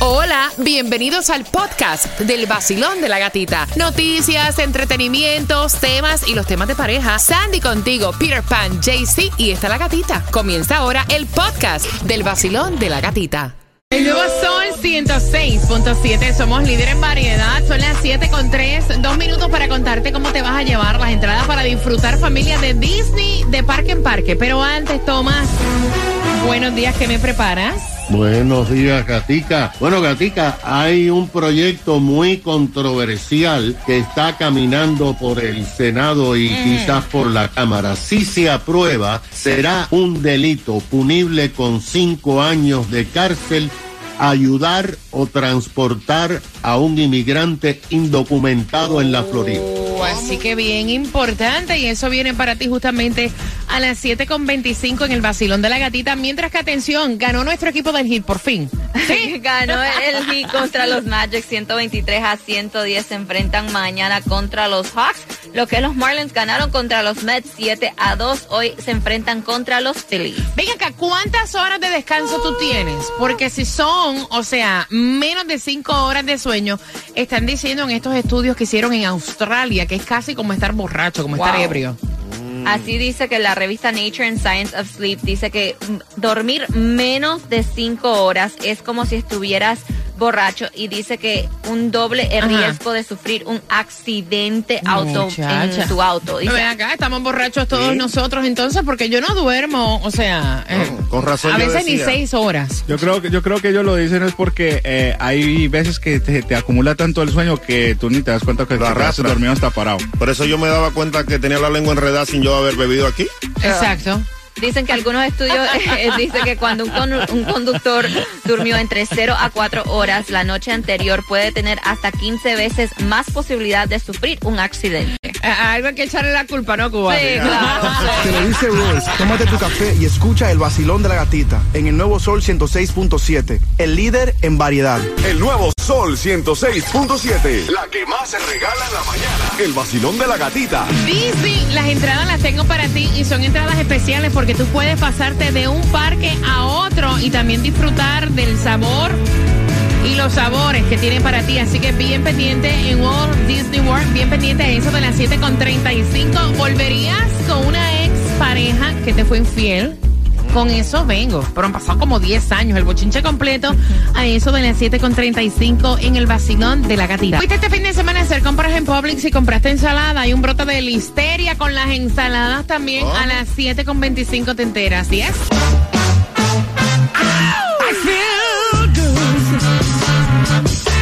Hola, bienvenidos al podcast del vacilón de la gatita. Noticias, entretenimientos, temas y los temas de pareja. Sandy contigo, Peter Pan, JC y está la gatita. Comienza ahora el podcast del vacilón de la gatita. El nuevo Sol 106.7, somos líder en variedad, son las 7 con 3, dos minutos para contarte cómo te vas a llevar las entradas para disfrutar familia de Disney de parque en parque. Pero antes, Tomás, buenos días, ¿qué me preparas? Buenos días, Gatica. Bueno, Gatica, hay un proyecto muy controversial que está caminando por el Senado y quizás por la Cámara. Si se aprueba, será un delito punible con cinco años de cárcel ayudar o transportar a un inmigrante indocumentado en la Florida. Así que bien importante y eso viene para ti justamente a las 7.25 en el Basilón de la Gatita. Mientras que, atención, ganó nuestro equipo del Hit por fin. Sí, ganó el Heat contra los Magic 123 a 110. Se enfrentan mañana contra los Hawks. Lo que los Marlins ganaron contra los Mets 7 a 2. Hoy se enfrentan contra los Phillies. Venga acá, ¿cuántas horas de descanso tú tienes? Porque si son, o sea, menos de 5 horas de sueño, están diciendo en estos estudios que hicieron en Australia que es casi como estar borracho, como estar ebrio. Así dice que la revista Nature and Science of Sleep dice que dormir menos de 5 horas es como si estuvieras borracho y dice que un doble Ajá. riesgo de sufrir un accidente auto Muchacha. en tu auto. Dice, Ven acá, estamos borrachos todos nosotros entonces porque yo no duermo, o sea, eh, con razón a veces ni seis horas. Yo creo que yo creo que ellos lo dicen es porque eh, hay veces que te, te acumula tanto el sueño que tú ni te das cuenta que quedaste arrastra. dormido hasta parado. Por eso yo me daba cuenta que tenía la lengua enredada sin yo haber bebido aquí. Exacto. Dicen que algunos estudios eh, dicen que cuando un, con- un conductor durmió entre 0 a 4 horas la noche anterior puede tener hasta 15 veces más posibilidad de sufrir un accidente. A- Algo hay que echarle la culpa, ¿no, Cuba? Sí, claro. Te lo dice Royce, tómate tu café y escucha el vacilón de la gatita en el nuevo Sol 106.7, el líder en variedad. El nuevo Sol 106.7. La que más se regala en la mañana. El vacilón de la gatita. Disney, las entradas las tengo para ti y son entradas especiales porque tú puedes pasarte de un parque a otro y también disfrutar del sabor y los sabores que tiene para ti. Así que bien pendiente en Walt Disney World, bien pendiente a eso de las 7.35. ¿Volverías con una ex pareja que te fue infiel? Con eso vengo, pero han pasado como 10 años, el bochinche completo a eso de las 7.35 en el vacilón de la gatita. Fuiste este fin de semana a hacer compras en Publix y compraste ensalada. Hay un brote de listeria con las ensaladas también a las 7.25 te enteras, ¿sí es?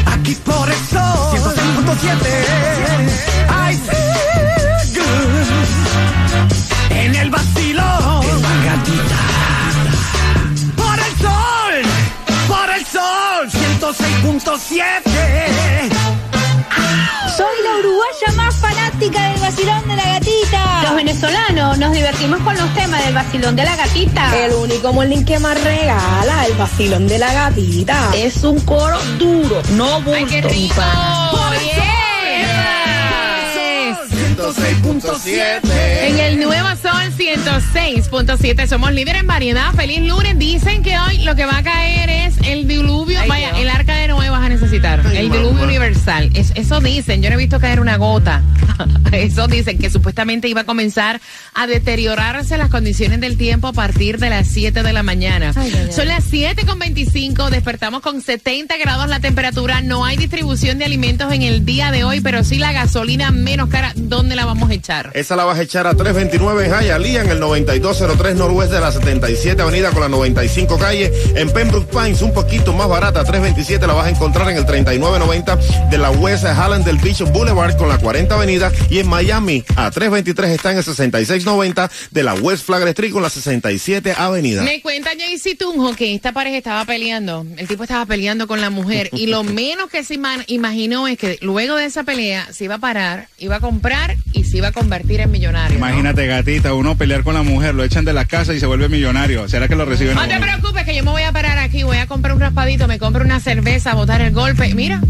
Aquí por 106.7. 106.7. Soy la uruguaya más fanática del vacilón de la gatita. Los venezolanos nos divertimos con los temas del vacilón de la gatita. El único molín que más regala el vacilón de la gatita. Es un coro duro, no bulto. ¡Ay, qué rico! ¡Yes! 106.7. En el Nuevo Sol 106.7 somos líderes en variedad. Feliz lunes. Dicen que hoy lo que va a caer es el diluvio. Ay, Vaya, Dios. el arca de necesitar. Ay, el diluvio universal. Es- eso dicen. Yo no he visto caer una gota. eso dicen que supuestamente iba a comenzar a deteriorarse las condiciones del tiempo a partir de las 7 de la mañana. Ay, ay, ay. Son las 7 con 25. Despertamos con 70 grados la temperatura. No hay distribución de alimentos en el día de hoy, pero sí la gasolina menos cara. ¿Dónde la vamos a echar? Esa la vas a echar a 329 en Hialeah, en el 9203 noroeste de la 77 avenida con la 95 calle. En Pembroke Pines, un poquito más barata, 327 la vas a encontrar en el 3990 de la West Hallandale Beach Boulevard con la 40 avenida. Y en Miami, a 323 está en el 6690 de la West Flagler Street con la 67 avenida. Me cuenta Jaycee Tunjo que esta pareja estaba peleando. El tipo estaba peleando con la mujer. y lo menos que se ima- imaginó es que luego de esa pelea se iba a parar, iba a comprar y se iba a convertir en millonario. ¿no? Imagínate, gatita, uno pelear con la mujer, lo echan de la casa y se vuelve millonario. ¿Será que lo reciben? No te preocupes que yo me voy a parar aquí, voy a comprar un raspadito, me compro una cerveza, botar el golpe. Mira.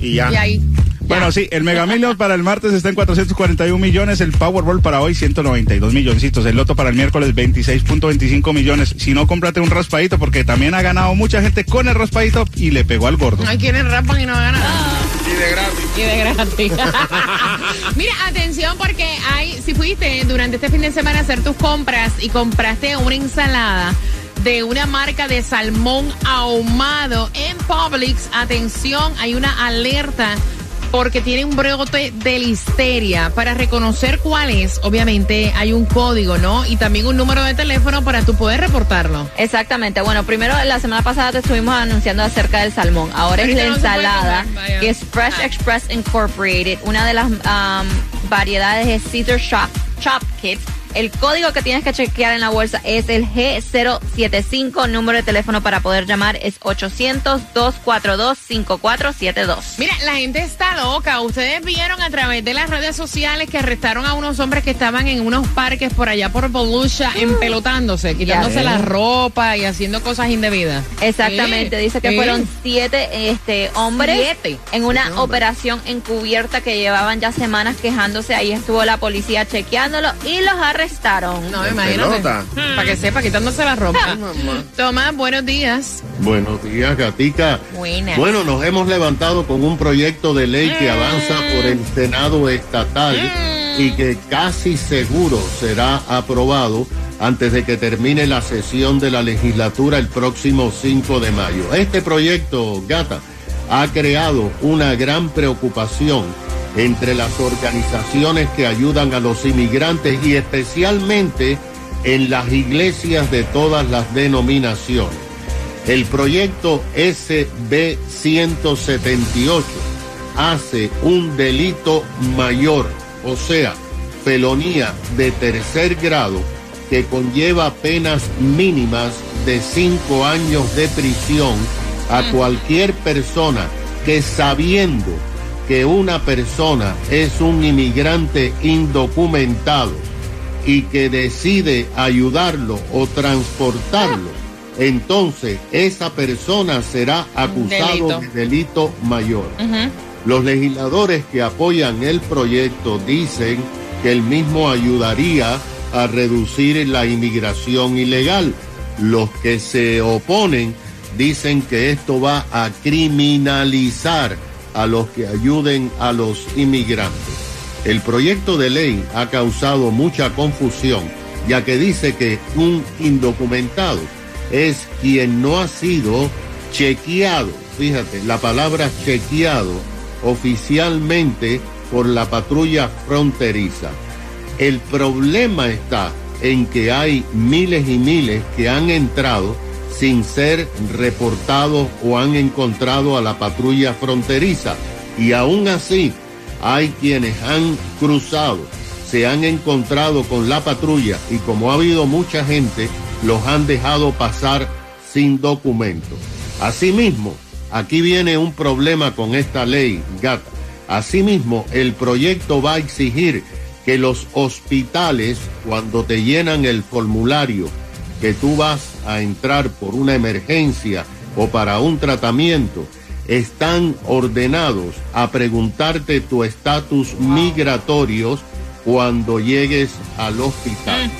Y ya. Y ahí. Bueno, sí, el Mega Millions para el martes está en 441 millones, el Powerball para hoy 192 milloncitos, el Loto para el miércoles 26.25 millones. Si no, cómprate un raspadito porque también ha ganado mucha gente con el raspadito y le pegó al gordo. Hay quienes raspan y no ganan. Y de gratis. Y de gratis. Mira, atención porque hay, si fuiste durante este fin de semana a hacer tus compras y compraste una ensalada de una marca de salmón ahumado en Publix, atención, hay una alerta porque tiene un brote de listeria. Para reconocer cuál es, obviamente hay un código, ¿no? Y también un número de teléfono para tú poder reportarlo. Exactamente. Bueno, primero la semana pasada te estuvimos anunciando acerca del salmón. Ahora es la no ensalada, comer, que es Fresh Ah. Express Incorporated. Una de las um, variedades es Caesar Shop, Chop Kits. El código que tienes que chequear en la bolsa es el G075. Número de teléfono para poder llamar es 800-242-5472. Mira, la gente está loca. Ustedes vieron a través de las redes sociales que arrestaron a unos hombres que estaban en unos parques por allá por Volusia empelotándose, quitándose la ropa y haciendo cosas indebidas. Exactamente, Sí, dice que sí. fueron siete este, hombres Siete. en una operación encubierta que llevaban ya semanas quejándose. Ahí estuvo la policía chequeándolo y los arrestaron. No, imagínate. pelota. Para que sepa, quitándose la ropa. Tomás, buenos días. Buenos días, Gatica. Buenas. Bueno, nos hemos levantado con un proyecto de ley que avanza por el Senado estatal y que casi seguro será aprobado antes de que termine la sesión de la legislatura el próximo 5 de mayo. Este proyecto, Gata, ha creado una gran preocupación entre las organizaciones que ayudan a los inmigrantes y especialmente en las iglesias de todas las denominaciones. El proyecto SB 178 hace un delito mayor, o sea, felonía de tercer grado que conlleva penas mínimas de cinco años de prisión a cualquier persona que sabiendo que una persona es un inmigrante indocumentado y que decide ayudarlo o transportarlo, entonces esa persona será acusado Delito. de delito mayor. Los legisladores que apoyan el proyecto dicen que el mismo ayudaría a reducir la inmigración ilegal. Los que se oponen dicen que esto va a criminalizar a los que ayuden a los inmigrantes. El proyecto de ley ha causado mucha confusión, ya que dice que un indocumentado es quien no ha sido chequeado, fíjate, la palabra chequeado oficialmente por la patrulla fronteriza. El problema está en que hay miles y miles que han entrado sin ser reportados o han encontrado a la patrulla fronteriza. Y aún así, hay quienes han cruzado, se han encontrado con la patrulla y como ha habido mucha gente, los han dejado pasar sin documento. Asimismo, aquí viene un problema con esta ley, gata. Asimismo, el proyecto va a exigir que los hospitales, cuando te llenan el formulario, que tú vas a entrar por una emergencia o para un tratamiento, están ordenados a preguntarte tu estatus migratorios cuando llegues al hospital.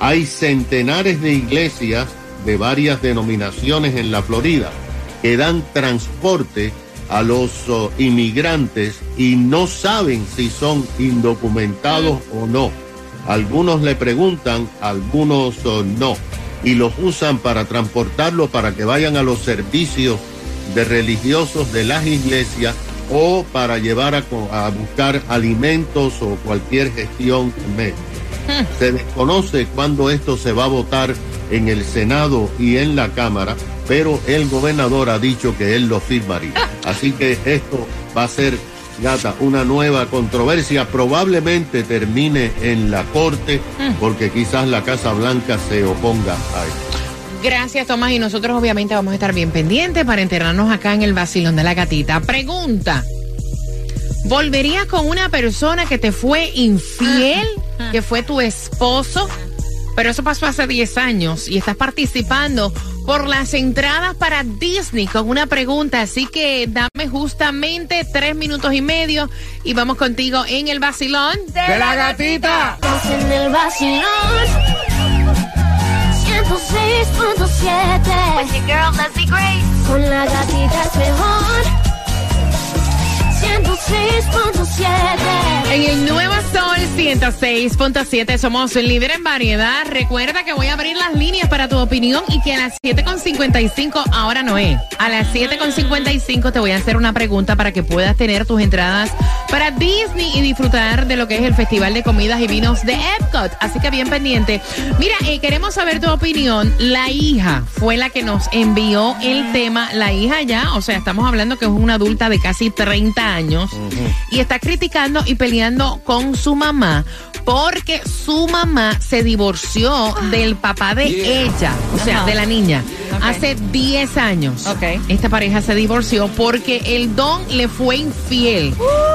Hay centenares de iglesias de varias denominaciones en la Florida que dan transporte a los oh, inmigrantes y no saben si son indocumentados o no. Algunos le preguntan, algunos oh, no. Y los usan para transportarlos para que vayan a los servicios de religiosos de las iglesias o para llevar a, a buscar alimentos o cualquier gestión médica. Se desconoce cuándo esto se va a votar en el Senado y en la Cámara, pero el gobernador ha dicho que él lo firmaría. Así que esto va a ser, gata, una nueva controversia. Probablemente termine en la Corte, porque quizás la Casa Blanca se oponga a esto. Gracias, Tomás. Y nosotros obviamente vamos a estar bien pendientes para enterarnos acá en el vacilón de la gatita. Pregunta. ¿Volverías con una persona que te fue infiel, que fue tu esposo? Pero eso pasó hace 10 años y estás participando por las entradas para Disney con una pregunta. Así que dame justamente tres minutos y medio y vamos contigo en el vacilón de la gatita. En el vacilón 106.7 With your girl Leslie Grace. Con la gatita es mejor 106.7 En el Nuevo Sol 106.7 somos el líder en variedad. Recuerda que voy a abrir las líneas para tu opinión y que a las 7.55, ahora no es, a las 7.55 te voy a hacer una pregunta para que puedas tener tus entradas para Disney y disfrutar de lo que es el Festival de Comidas y Vinos de Epcot. Así que bien pendiente. Mira, eh, queremos saber tu opinión. La hija fue la que nos envió el tema. La hija ya, o sea, estamos hablando que es una adulta de casi 30 años y está criticando y peleando con su mamá porque su mamá se divorció del papá de ella, o sea, de la niña, hace 10 años. Esta pareja se divorció porque el don le fue infiel.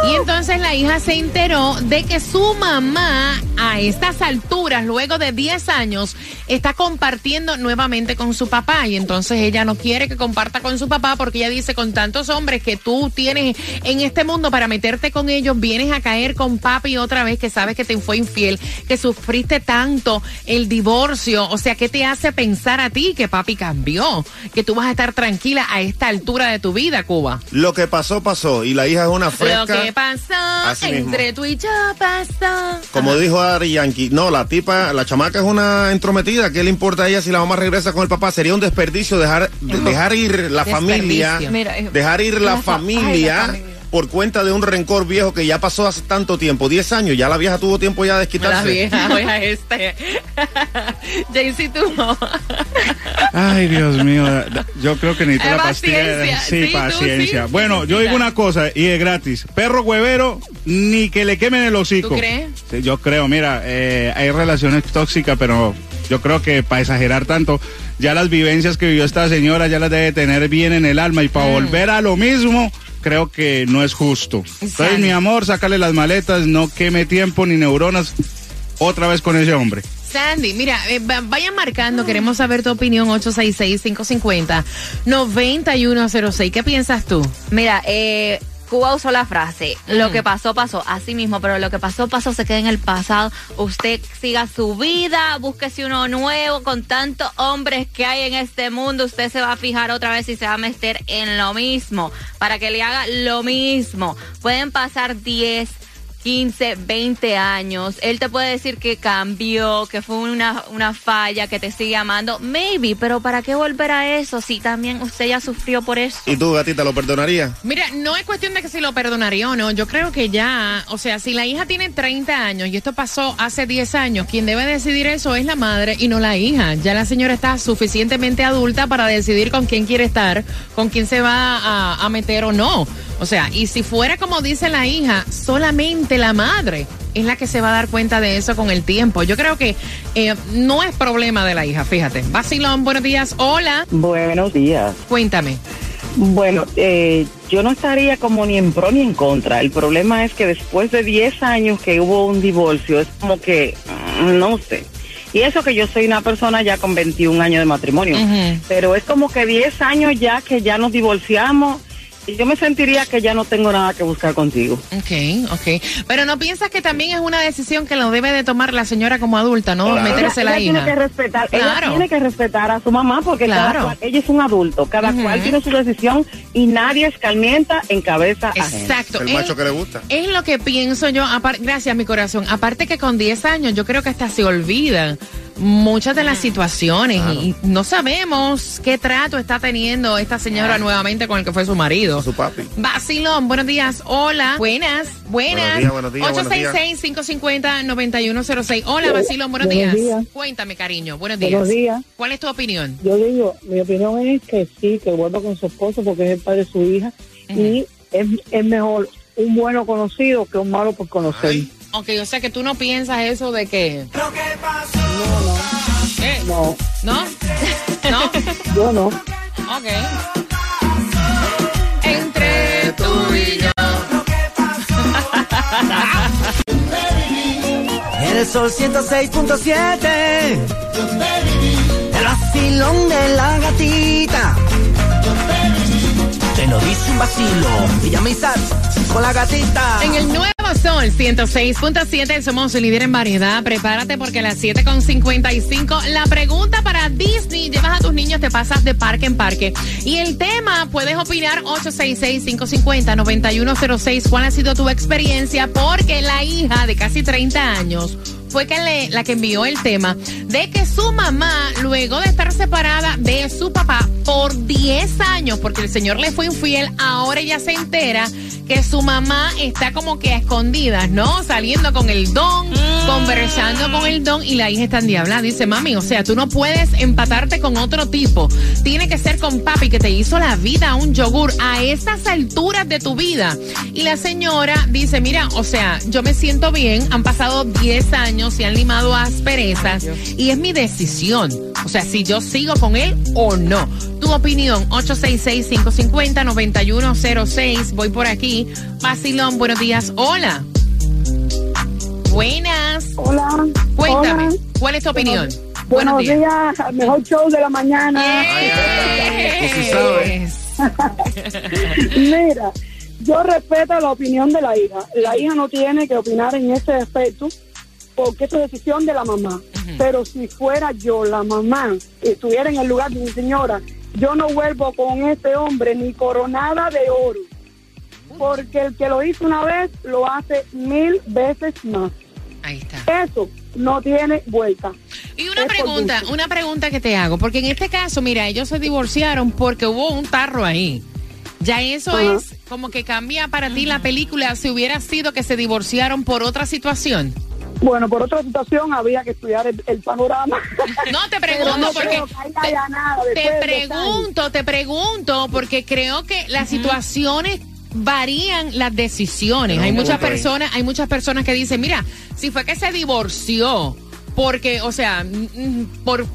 Y entonces la hija se enteró de que su mamá a estas alturas, luego de 10 años, está compartiendo nuevamente con su papá. Y entonces ella no quiere que comparta con su papá porque ella dice, con tantos hombres que tú tienes en este mundo para meterte con ellos, vienes a caer con papi otra vez que sabes que te fue infiel, que sufriste tanto el divorcio. O sea, ¿qué te hace pensar a ti que papi cambió? Que tú vas a estar tranquila a esta altura de tu vida, Cuba. Lo que pasó, pasó. Y la hija es una Lo fresca. que pasó Así mismo. entre tú y yo pasó. Como dijo Ari Yankee, no, la tipa, la chamaca es una entrometida. ¿Qué le importa a ella si la mamá regresa con el papá? Sería un desperdicio dejar, de- dejar ir la familia. Mira, dejar ir la la fa- ay, familia. la familia. Por cuenta de un rencor viejo que ya pasó hace tanto tiempo, 10 años, ya la vieja tuvo tiempo ya de La desquitarse. vieja, oiga este. Jaycee tuvo. Ay, Dios mío. Yo creo que necesito la pastilla. paciencia. Sí, Sí, tú paciencia. sí. Bueno, yo digo una cosa y es gratis. Perro huevero, ni que le quemen el hocico. ¿Tú crees? Sí, yo creo, mira, eh, hay relaciones tóxicas, pero yo creo que para exagerar tanto, ya las vivencias que vivió esta señora ya las debe tener bien en el alma y para volver a lo mismo, creo que no es justo. Entonces, mi amor, sácale las maletas, no queme tiempo ni neuronas otra vez con ese hombre. Sandy, mira, eh, va- vayan marcando, queremos saber tu opinión, 866-550-9106. ¿Qué piensas tú? Mira, eh, Cuba usó la frase, lo que pasó, pasó, así mismo, pero lo que pasó, pasó, se queda en el pasado. Usted siga su vida, búsquese uno nuevo, con tantos hombres que hay en este mundo, usted se va a fijar otra vez y se va a meter en lo mismo, para que le haga lo mismo. Pueden pasar 10, 15, 20 años, él te puede decir que cambió, que fue una, una falla, que te sigue amando, maybe, pero ¿para qué volver a eso si también usted ya sufrió por eso? ¿Y tú, gatita, lo perdonarías? Mira, no es cuestión de que si lo perdonaría o no. Yo creo que ya, o sea, si la hija tiene 30 años y esto pasó hace 10 años, quien debe decidir eso es la madre y no la hija. Ya la señora está suficientemente adulta para decidir con quién quiere estar, con quién se va a, a meter o no. O sea, y si fuera como dice la hija, solamente la madre es la que se va a dar cuenta de eso con el tiempo. Yo creo que eh, no es problema de la hija, fíjate. Basilón, buenos días. Hola, Buenos días. cuéntame. Bueno, eh, yo no estaría como ni en pro ni en contra. El problema es que después de 10 años que hubo un divorcio, es como que, mm, no sé. Y eso que yo soy una persona ya con 21 años de matrimonio. Pero es como que 10 años ya que ya nos divorciamos yo me sentiría que ya no tengo nada que buscar contigo. Ok, ok. Pero no piensas que también es una decisión que lo debe de tomar la señora como adulta, ¿no? Claro. Meterse ella la tiene hija. que respetar, ella Claro. tiene que respetar a su mamá porque Claro. cada cual, ella es un adulto, cada Ujú. cual tiene su decisión y nadie escalmienta en cabeza ajena. Exacto. El Es- macho que le gusta. Es lo que pienso yo, apar- gracias mi corazón. Aparte que con 10 años yo creo que hasta se olvidan muchas de las situaciones y, y no sabemos qué trato está teniendo esta señora nuevamente con el que fue su marido. Su papi. Basilón, buenos días. Hola. Buenas, buenas. Buenos días, buenos días, buenos días. 866-550-9106. Hola, Basilón, buenos, Buenos días. días. Cuéntame, cariño. Buenos días. Buenos días. ¿Cuál es tu opinión? Yo digo, mi opinión es que sí, que vuelva con su esposo porque es el padre de su hija y es, es mejor un bueno conocido que un malo por conocer. Ay. Ok, o sea que tú no piensas eso de que... ¿Qué? No, ¿No? ¿No? yo no. Ok. Entre tú y yo. En el sol 106.7. El vacilón de la gatita. Te lo dice un vacilo. Isaac con la gatita. En el nuevo Sol 106.7 somos líder en variedad. Prepárate porque a las 7.55 la pregunta para Disney. Llevas a tus niños, te pasas de parque en parque. Y el tema, puedes opinar 866-550-9106. ¿Cuál ha sido tu experiencia? Porque la hija de casi 30 años fue que le- la que envió el tema de que su mamá, luego de estar separada de su papá por 10 años, porque el señor le fue infiel, ahora ella se entera que su mamá está como que a escondidas, ¿no? Saliendo con el don, conversando con el don y la hija está endiablada. Dice, mami, o sea, tú no puedes empatarte con otro tipo. Tiene que ser con papi que te hizo la vida un yogur a esas alturas de tu vida. Y la señora dice, mira, o sea, yo me siento bien, han pasado 10 años, se han limado asperezas y es mi decisión. O sea, si yo sigo con él o no. Tu opinión, 866-550-9106. Voy por aquí. Basilón, buenos días. Hola. Buenas. Hola. Cuéntame, Hola. ¿cuál es tu opinión? Buenos, días. al mejor show de la mañana. Yes. Mira, yo respeto la opinión de la hija. La hija no tiene que opinar en ese aspecto porque es decisión de la mamá. Pero si fuera yo la mamá, estuviera en el lugar de mi señora, yo no vuelvo con este hombre ni coronada de oro. Porque el que lo hizo una vez lo hace mil veces más. Ahí está. Eso no tiene vuelta. Y una pregunta, una pregunta que te hago, porque en este caso, mira, ellos se divorciaron porque hubo un tarro ahí. Ya eso es como que cambia para ti la película si hubiera sido que se divorciaron por otra situación. Bueno, por otra situación habría que estudiar el, el panorama. No, te pregunto no porque te pregunto, te pregunto porque creo que las situaciones varían las decisiones. Hay muchas personas, hay muchas personas que dicen, mira, si fue que se divorció porque, o sea, por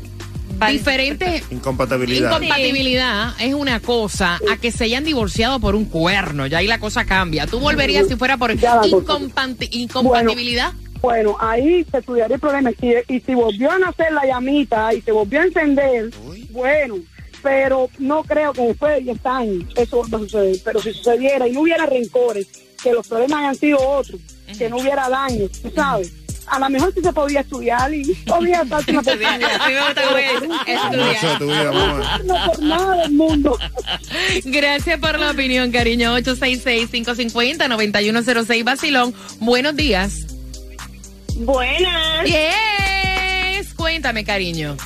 diferentes Incompatibilidad. Incompatibilidad es una cosa a que se hayan divorciado por un cuerno. Ya ahí la cosa cambia. ¿Tú volverías si fuera por incompanti- incompatibilidad? Bueno, ahí se estudiaría el problema. Y, y si volvió a nacer la llamita y se volvió a encender, bueno, pero no creo que después de 10 años eso vuelva a suceder. Pero si sucediera y no hubiera rencores, que los problemas hayan sido otros, que no hubiera daño, tú sabes. A lo mejor sí se podía estudiar y podía darse una Estudiar. oportunidad. A mí me gusta cómo es, estudiar. No por nada del mundo. Gracias por la opinión, cariño. 866-550-9106 Basilón. Buenos días. Buenas. Yes. Cuéntame, cariño.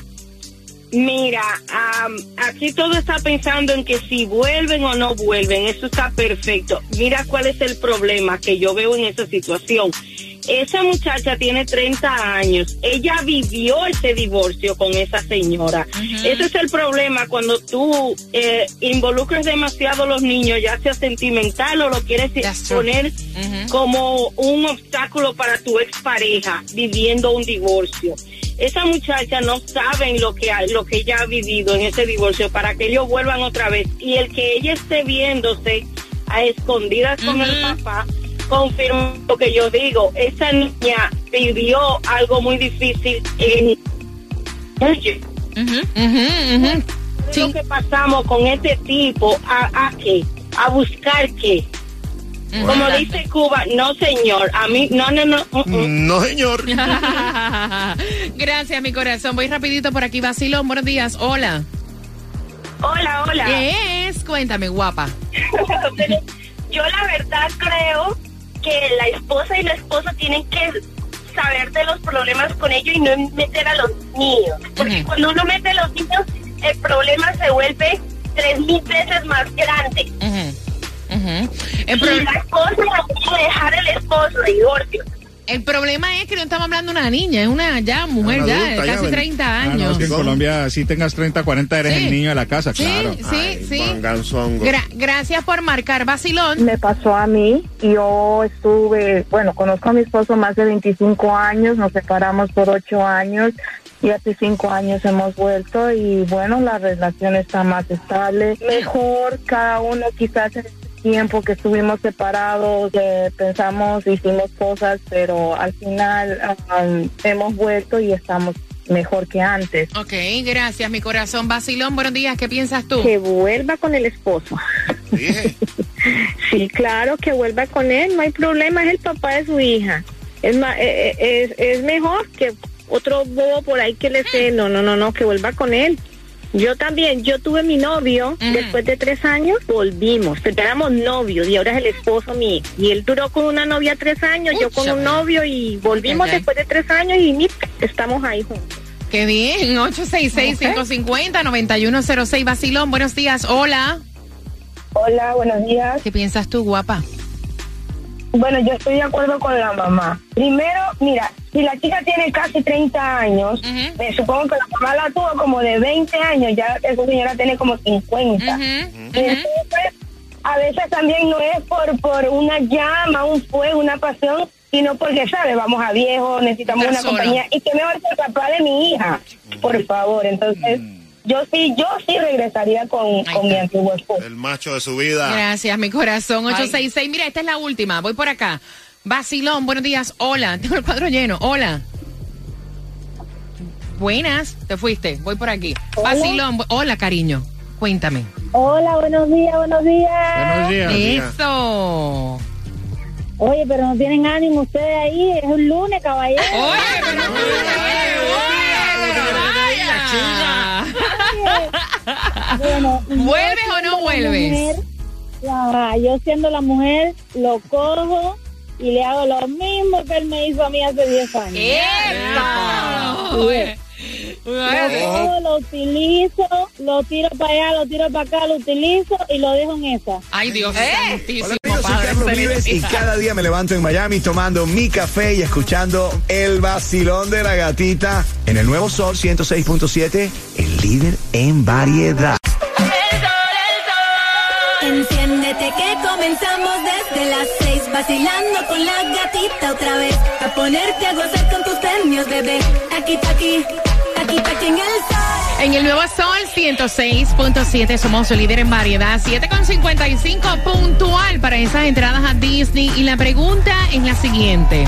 Mira, am, aquí todo está pensando en que si vuelven o no vuelven, eso está perfecto. Mira cuál es el problema que yo veo en esa situación. Esa muchacha tiene 30 años, ella vivió ese divorcio con esa señora. Ese es el problema cuando tú eh, involucras demasiado a los niños, ya sea sentimental o lo quieres poner como un obstáculo para tu expareja viviendo un divorcio. Esa muchacha no saben lo que lo que ella ha vivido en ese divorcio para que ellos vuelvan otra vez. Y el que ella esté viéndose a escondidas con el papá confirma lo que yo digo. Esa niña vivió algo muy difícil en Oye, lo que pasamos con este tipo a, a qué a buscar qué como dice Cuba no señor a mí no no no uh, uh. No, señor. Gracias, mi corazón. Voy rapidito por aquí, Basilón. Buenos días. Hola. Hola, hola. ¿Qué es? Cuéntame, guapa. Yo la verdad creo que la esposa y la esposa tienen que saber de los problemas con ellos y no meter a los niños. Porque cuando uno mete a los niños, el problema se vuelve tres mil veces más grande. El, y la esposa dejar el esposo divorcio. El problema es que no estamos hablando de una niña, es una ya mujer, Una ya, adulta, de ya, casi ven. 30 Ah, no, años. es que en Colombia, si tengas 30, 40, eres Sí. el niño de la casa, Sí, claro. sí, sí. Manganzongo. Gra- gracias por marcar, Basilón. Me pasó a mí. Yo estuve, bueno, conozco a mi esposo más de 25 años, nos separamos por 8 años y hace 5 años hemos vuelto y bueno, la relación está más estable, mejor, cada uno quizás en tiempo que estuvimos separados, eh, pensamos, hicimos cosas, pero al final um, hemos vuelto y estamos mejor que antes. Ok, gracias, mi corazón. Basilón, buenos días. ¿Qué piensas tú? Que vuelva con el esposo. sí, claro, que vuelva con él, no hay problema, es el papá de su hija. Es, ma- eh, eh, es, es mejor que otro bobo por ahí que le sé, no, no, no, no, que vuelva con él. Yo también, yo tuve mi novio, después de tres años volvimos, pero éramos novios y ahora es el esposo mío. Y él duró con una novia tres años, yo con un novio y volvimos después de tres años y mira, estamos ahí juntos. Qué bien. 866-550-9106. Basilón, buenos días. Hola. Hola, buenos días. ¿Qué piensas tú, guapa? Bueno, yo estoy de acuerdo con la mamá. Primero, mira, si la chica tiene casi 30 años, me supongo que la mamá la tuvo como de 20 años, ya esa señora tiene como 50. Entonces, a veces también no es por, por una llama, un fuego, una pasión, sino porque, ¿sabes? Vamos a viejo, necesitamos una compañía. Y que mejor que el papá de mi hija, por favor. Entonces, yo sí, yo sí regresaría con, con mi antiguo esposo. El macho de su vida. Gracias, mi corazón. 866. Mira, esta es la última. Voy por acá. Basilón, buenos días. Hola. Tengo el cuadro lleno. Hola. Buenas. Te fuiste. Voy por aquí. Basilón. Hola, cariño. Cuéntame. Hola, buenos días, buenos días. Eso. Oye, pero no tienen ánimo ustedes ahí, es un lunes, caballero. Bueno, ¿Vuelves yo o no siendo la vuelves? mujer, ajá, yo siendo la mujer, lo cojo y le hago lo mismo que él me hizo a mí hace 10 años. Oye. Lo cojo, lo utilizo, lo tiro para allá, lo tiro para acá, lo utilizo y lo dejo en esa. Ay, Dios santísimo. Hola amigos, soy Padre Carlos Vives y cada día me levanto en Miami tomando mi café y escuchando el vacilón de la gatita en el nuevo Sol 106.7, el líder en variedad. Enciéndete que comenzamos desde las seis vacilando con la gatita otra vez a ponerte a gozar con tus premios bebé aquí aquí en el nuevo Sol 106.7 somos líder en variedad. 7.55 puntual para esas entradas a Disney. Y la pregunta es la siguiente.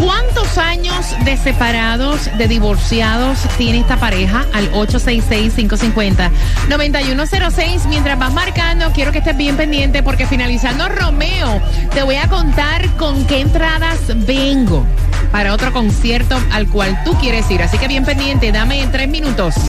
¿Cuántos años de separados, de divorciados tiene esta pareja? Al 866-550-9106. Mientras vas marcando, quiero que estés bien pendiente porque finalizando Romeo, te voy a contar con qué entradas vengo para otro concierto al cual tú quieres ir. Así que bien pendiente, dame tres minutos.